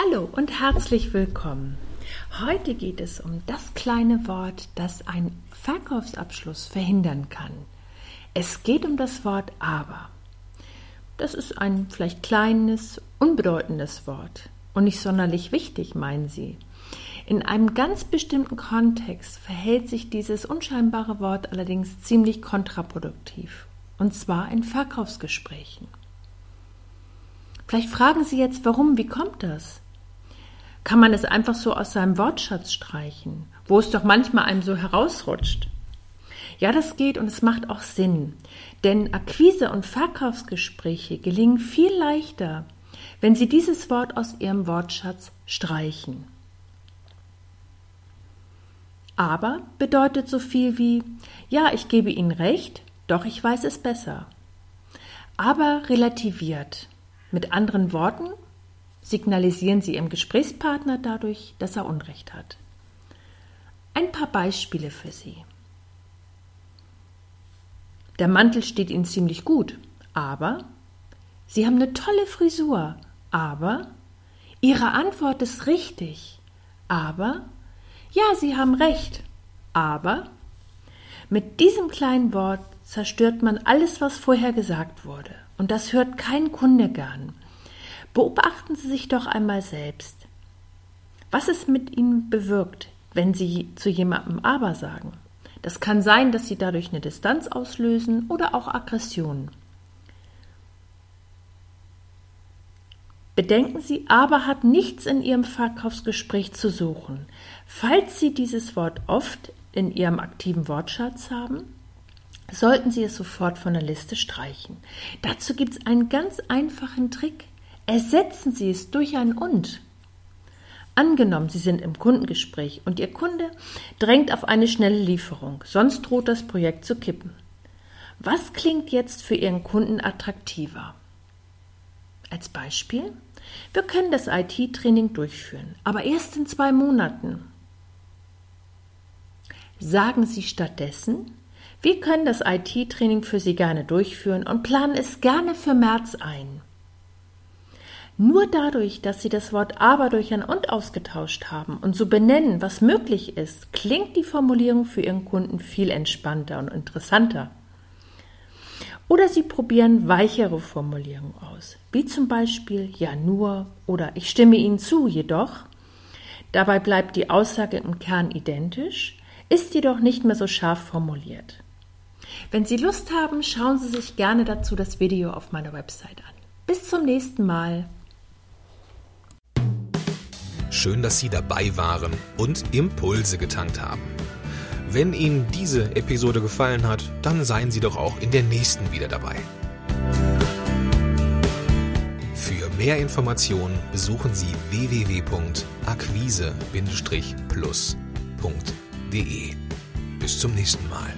Hallo und herzlich willkommen. Heute geht es um das kleine Wort, das einen Verkaufsabschluss verhindern kann. Es geht um das Wort aber. Das ist ein vielleicht kleines, unbedeutendes Wort und nicht sonderlich wichtig, meinen Sie. In einem ganz bestimmten Kontext verhält sich dieses unscheinbare Wort allerdings ziemlich kontraproduktiv, und zwar in Verkaufsgesprächen. Vielleicht fragen Sie jetzt, warum, wie kommt das? Kann man es einfach so aus seinem Wortschatz streichen, wo es doch manchmal einem so herausrutscht? Ja, das geht und es macht auch Sinn, denn Akquise- und Verkaufsgespräche gelingen viel leichter, wenn Sie dieses Wort aus Ihrem Wortschatz streichen. Aber bedeutet so viel wie, ja, ich gebe Ihnen recht, doch ich weiß es besser. Aber relativiert. Mit anderen Worten, signalisieren Sie Ihrem Gesprächspartner dadurch, dass er Unrecht hat. Ein paar Beispiele für Sie. Der Mantel steht Ihnen ziemlich gut, aber Sie haben eine tolle Frisur, aber Ihre Antwort ist richtig, aber ja, Sie haben recht, aber mit diesem kleinen Wort zerstört man alles, was vorher gesagt wurde. Und das hört kein Kunde gern. Beobachten Sie sich doch einmal selbst. Was es mit Ihnen bewirkt, wenn Sie zu jemandem aber sagen. Das kann sein, dass Sie dadurch eine Distanz auslösen oder auch Aggression. Bedenken Sie, aber hat nichts in Ihrem Verkaufsgespräch zu suchen. Falls Sie dieses Wort oft in Ihrem aktiven Wortschatz haben, sollten Sie es sofort von der Liste streichen. Dazu gibt es einen ganz einfachen Trick. Ersetzen Sie es durch ein und. Angenommen, Sie sind im Kundengespräch und Ihr Kunde drängt auf eine schnelle Lieferung, sonst droht das Projekt zu kippen. Was klingt jetzt für Ihren Kunden attraktiver? Als Beispiel, wir können das IT-Training durchführen, aber erst in zwei Monaten. Sagen Sie stattdessen, wir können das IT-Training für Sie gerne durchführen und planen es gerne für März ein. Nur dadurch, dass Sie das Wort aber durch ein und ausgetauscht haben und so benennen, was möglich ist, klingt die Formulierung für Ihren Kunden viel entspannter und interessanter. Oder Sie probieren weichere Formulierungen aus, wie zum Beispiel ja nur oder ich stimme Ihnen zu, jedoch. Dabei bleibt die Aussage im Kern identisch, ist jedoch nicht mehr so scharf formuliert. Wenn Sie Lust haben, schauen Sie sich gerne dazu das Video auf meiner Website an. Bis zum nächsten Mal. Schön, dass Sie dabei waren und Impulse getankt haben. Wenn Ihnen diese Episode gefallen hat, dann seien Sie doch auch in der nächsten wieder dabei. Für mehr Informationen besuchen Sie www.akquise-plus.de. Bis zum nächsten Mal.